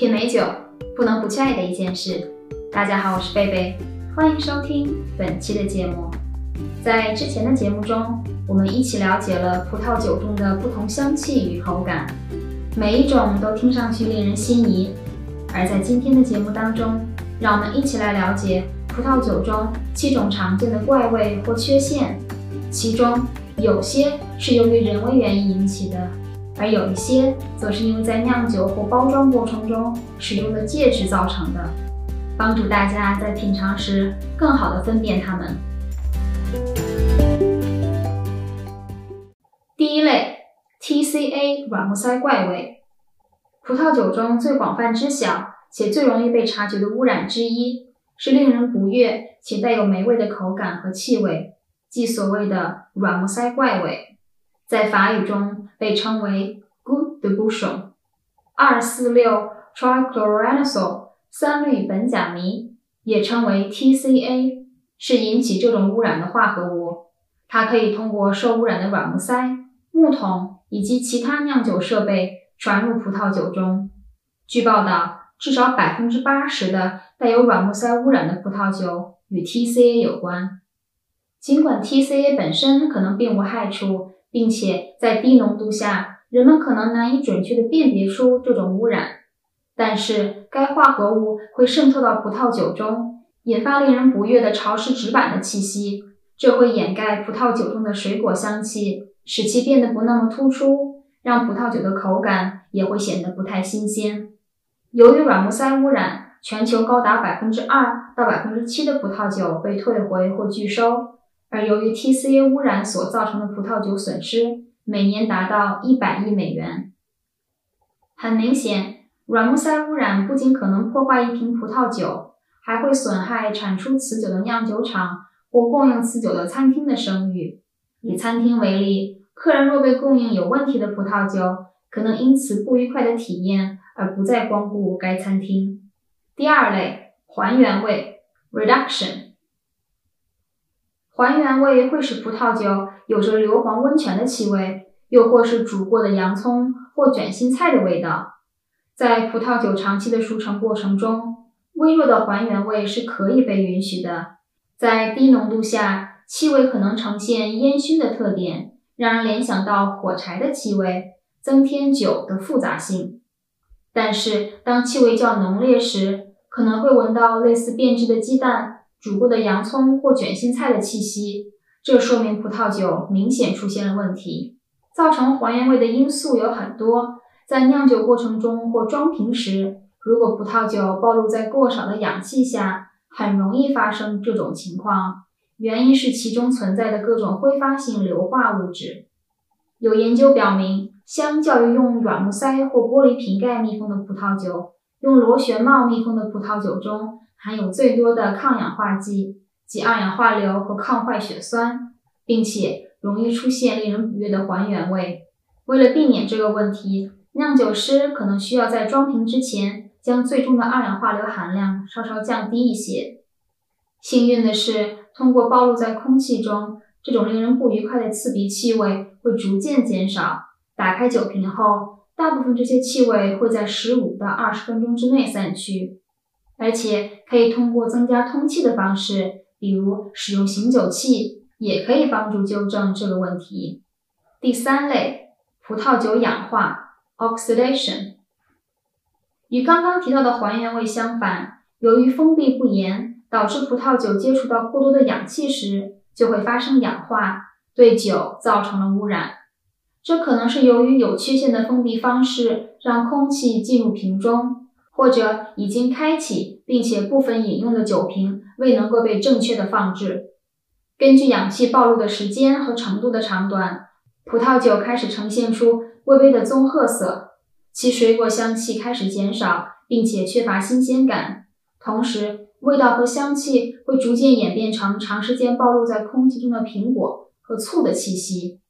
品美酒不能不去爱的一件事。大家好，我是贝贝，欢迎收听本期的节目。在之前的节目中，我们一起了解了葡萄酒中的不同香气与口感，每一种都听上去令人心仪。而在今天的节目当中，让我们一起来了解葡萄酒中七种常见的怪味或缺陷，其中有些是由于人为原因引起的。而有一些则是因为在酿酒或包装过程中使用的介质造成的，帮助大家在品尝时更好的分辨它们。第一类 TCA 软木塞怪味，葡萄酒中最广泛知晓且最容易被察觉的污染之一，是令人不悦且带有霉味的口感和气味，即所谓的软木塞怪味。在法语中被称为 Good de Bouchon，二四六 Trichloroanisole 三氯苯甲醚，也称为 TCA，是引起这种污染的化合物。它可以通过受污染的软木塞、木桶以及其他酿酒设备传入葡萄酒中。据报道，至少百分之八十的带有软木塞污染的葡萄酒与 TCA 有关。尽管 TCA 本身可能并无害处。并且在低浓度下，人们可能难以准确地辨别出这种污染。但是，该化合物会渗透到葡萄酒中，引发令人不悦的潮湿纸板的气息，这会掩盖葡萄酒中的水果香气，使其变得不那么突出，让葡萄酒的口感也会显得不太新鲜。由于软木塞污染，全球高达百分之二到百分之七的葡萄酒被退回或拒收。而由于 TCA 污染所造成的葡萄酒损失，每年达到一百亿美元。很明显，软木塞污染不仅可能破坏一瓶葡萄酒，还会损害产出此酒的酿酒厂或供应此酒的餐厅的声誉。以餐厅为例，客人若被供应有问题的葡萄酒，可能因此不愉快的体验而不再光顾该餐厅。第二类，还原味 （reduction）。还原味会使葡萄酒有着硫磺温泉的气味，又或是煮过的洋葱或卷心菜的味道。在葡萄酒长期的熟成过程中，微弱的还原味是可以被允许的。在低浓度下，气味可能呈现烟熏的特点，让人联想到火柴的气味，增添酒的复杂性。但是，当气味较浓烈时，可能会闻到类似变质的鸡蛋。煮过的洋葱或卷心菜的气息，这说明葡萄酒明显出现了问题。造成还原味的因素有很多，在酿酒过程中或装瓶时，如果葡萄酒暴露在过少的氧气下，很容易发生这种情况。原因是其中存在的各种挥发性硫化物质。有研究表明，相较于用软木塞或玻璃瓶盖密封的葡萄酒，用螺旋帽密封的葡萄酒中。含有最多的抗氧化剂，及二氧化硫和抗坏血酸，并且容易出现令人不悦的还原味。为了避免这个问题，酿酒师可能需要在装瓶之前将最终的二氧化硫含量稍稍降低一些。幸运的是，通过暴露在空气中，这种令人不愉快的刺鼻气味会逐渐减少。打开酒瓶后，大部分这些气味会在十五到二十分钟之内散去。而且可以通过增加通气的方式，比如使用醒酒器，也可以帮助纠正这个问题。第三类，葡萄酒氧化 （oxidation） 与刚刚提到的还原味相反，由于封闭不严，导致葡萄酒接触到过多的氧气时，就会发生氧化，对酒造成了污染。这可能是由于有缺陷的封闭方式让空气进入瓶中。或者已经开启并且部分饮用的酒瓶未能够被正确的放置。根据氧气暴露的时间和程度的长短，葡萄酒开始呈现出微微的棕褐色，其水果香气开始减少，并且缺乏新鲜感。同时，味道和香气会逐渐演变成长时间暴露在空气中的苹果和醋的气息。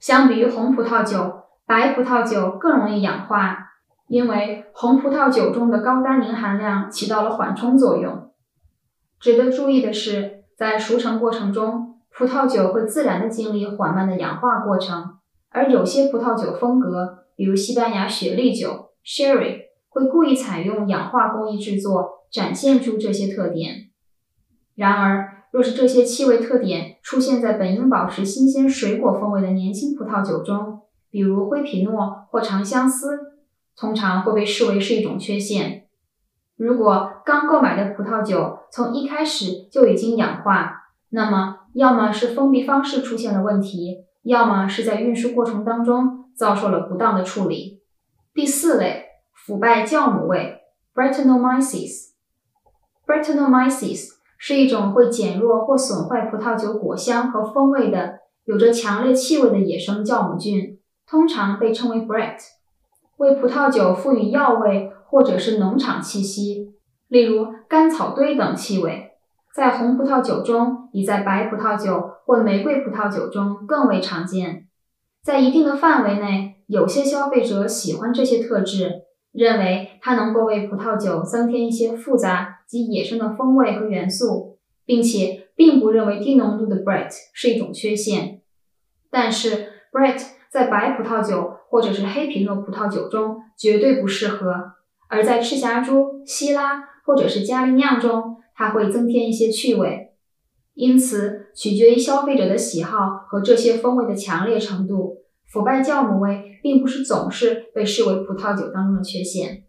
相比于红葡萄酒，白葡萄酒更容易氧化。因为红葡萄酒中的高单宁含量起到了缓冲作用。值得注意的是，在熟成过程中，葡萄酒会自然地经历缓慢的氧化过程，而有些葡萄酒风格，比如西班牙雪莉酒 （Sherry），会故意采用氧化工艺制作，展现出这些特点。然而，若是这些气味特点出现在本应保持新鲜水果风味的年轻葡萄酒中，比如灰皮诺或长相思，通常会被视为是一种缺陷。如果刚购买的葡萄酒从一开始就已经氧化，那么要么是封闭方式出现了问题，要么是在运输过程当中遭受了不当的处理。第四类，腐败酵母味 （Brettanomyces）。Brettanomyces 是一种会减弱或损坏葡萄酒果香和风味的、有着强烈气味的野生酵母菌，通常被称为 Brett，为葡萄酒赋予药味。或者是农场气息，例如干草堆等气味，在红葡萄酒中比在白葡萄酒或玫瑰葡萄酒中更为常见。在一定的范围内，有些消费者喜欢这些特质，认为它能够为葡萄酒增添一些复杂及野生的风味和元素，并且并不认为低浓度的 Brett 是一种缺陷。但是 Brett 在白葡萄酒或者是黑皮诺葡萄酒中绝对不适合。而在赤霞珠、希拉或者是加利酿中，它会增添一些趣味。因此，取决于消费者的喜好和这些风味的强烈程度，腐败酵母味并不是总是被视为葡萄酒当中的缺陷。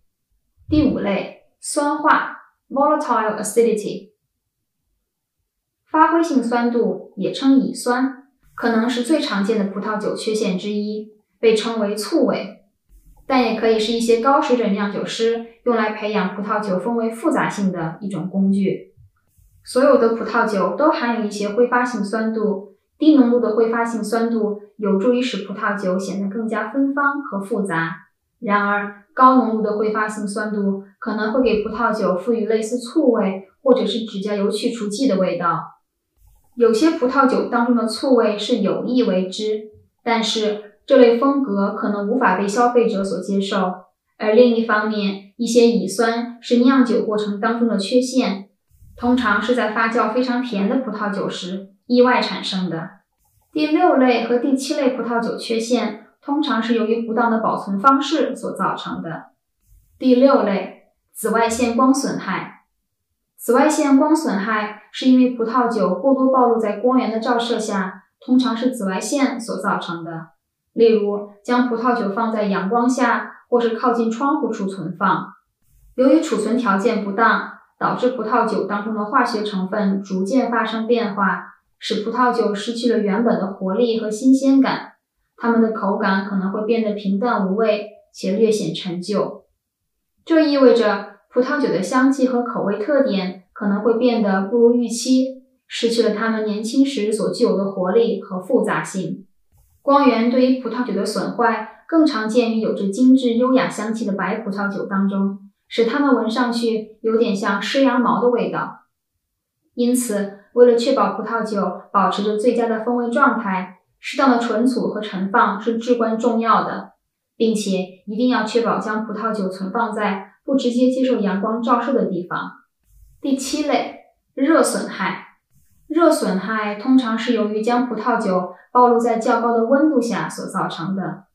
第五类，酸化 （volatile acidity），发挥性酸度也称乙酸，可能是最常见的葡萄酒缺陷之一，被称为醋味。但也可以是一些高水准酿酒师用来培养葡萄酒风味复杂性的一种工具。所有的葡萄酒都含有一些挥发性酸度，低浓度的挥发性酸度有助于使葡萄酒显得更加芬芳和复杂。然而，高浓度的挥发性酸度可能会给葡萄酒赋予类似醋味或者是指甲油去除剂的味道。有些葡萄酒当中的醋味是有意为之，但是。这类风格可能无法被消费者所接受，而另一方面，一些乙酸是酿酒过程当中的缺陷，通常是在发酵非常甜的葡萄酒时意外产生的。第六类和第七类葡萄酒缺陷通常是由于不当的保存方式所造成的。第六类，紫外线光损害。紫外线光损害是因为葡萄酒过多暴露在光源的照射下，通常是紫外线所造成的。例如，将葡萄酒放在阳光下，或是靠近窗户处存放。由于储存条件不当，导致葡萄酒当中的化学成分逐渐发生变化，使葡萄酒失去了原本的活力和新鲜感。它们的口感可能会变得平淡无味，且略显陈旧。这意味着葡萄酒的香气和口味特点可能会变得不如预期，失去了它们年轻时所具有的活力和复杂性。光源对于葡萄酒的损坏更常见于有着精致优雅香气的白葡萄酒当中，使它们闻上去有点像湿羊毛的味道。因此，为了确保葡萄酒保持着最佳的风味状态，适当的存储和陈放是至关重要的，并且一定要确保将葡萄酒存放在不直接接受阳光照射的地方。第七类，热损害。热损害通常是由于将葡萄酒暴露在较高的温度下所造成的，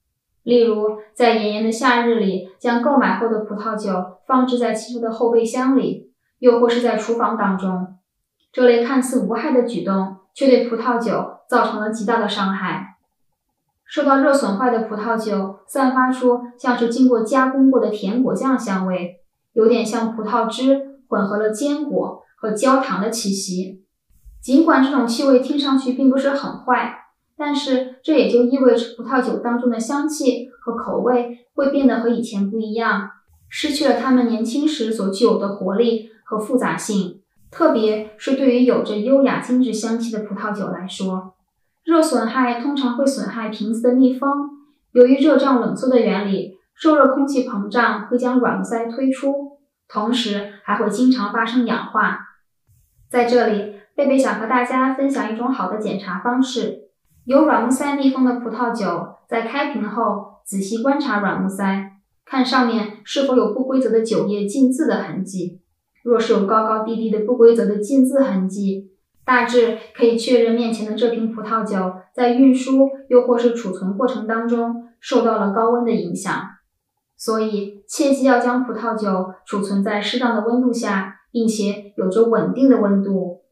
例如在炎炎的夏日里，将购买后的葡萄酒放置在汽车的后备箱里，又或是在厨房当中。这类看似无害的举动，却对葡萄酒造成了极大的伤害。受到热损坏的葡萄酒散发出像是经过加工过的甜果酱香味，有点像葡萄汁混合了坚果和焦糖的气息。尽管这种气味听上去并不是很坏，但是这也就意味着葡萄酒当中的香气和口味会变得和以前不一样，失去了它们年轻时所具有的活力和复杂性。特别是对于有着优雅精致香气的葡萄酒来说，热损害通常会损害瓶子的密封。由于热胀冷缩的原理，受热空气膨胀会将软木塞推出，同时还会经常发生氧化。在这里。贝贝想和大家分享一种好的检查方式：有软木塞密封的葡萄酒，在开瓶后仔细观察软木塞，看上面是否有不规则的酒液浸渍的痕迹。若是有高高低低的不规则的浸渍痕迹，大致可以确认面前的这瓶葡萄酒在运输又或是储存过程当中受到了高温的影响。所以切记要将葡萄酒储存在适当的温度下，并且有着稳定的温度。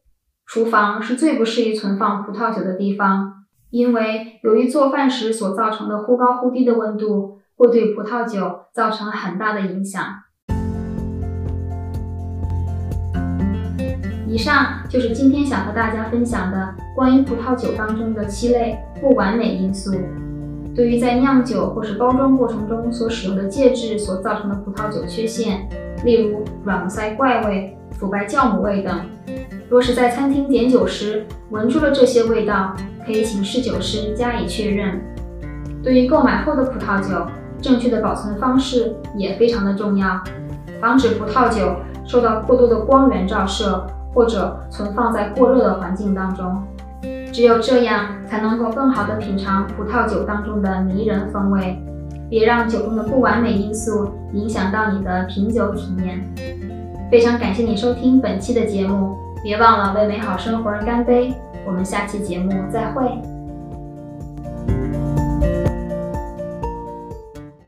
厨房是最不适宜存放葡萄酒的地方，因为由于做饭时所造成的忽高忽低的温度，会对葡萄酒造成很大的影响。以上就是今天想和大家分享的关于葡萄酒当中的七类不完美因素。对于在酿酒或是包装过程中所使用的介质所造成的葡萄酒缺陷，例如软塞怪味、腐败酵母味等，若是在餐厅点酒时闻出了这些味道，可以请侍酒师加以确认。对于购买后的葡萄酒，正确的保存方式也非常的重要，防止葡萄酒受到过多的光源照射。或者存放在过热的环境当中，只有这样才能够更好的品尝葡萄酒当中的迷人风味。别让酒中的不完美因素影响到你的品酒体验。非常感谢你收听本期的节目，别忘了为美好生活而干杯。我们下期节目再会。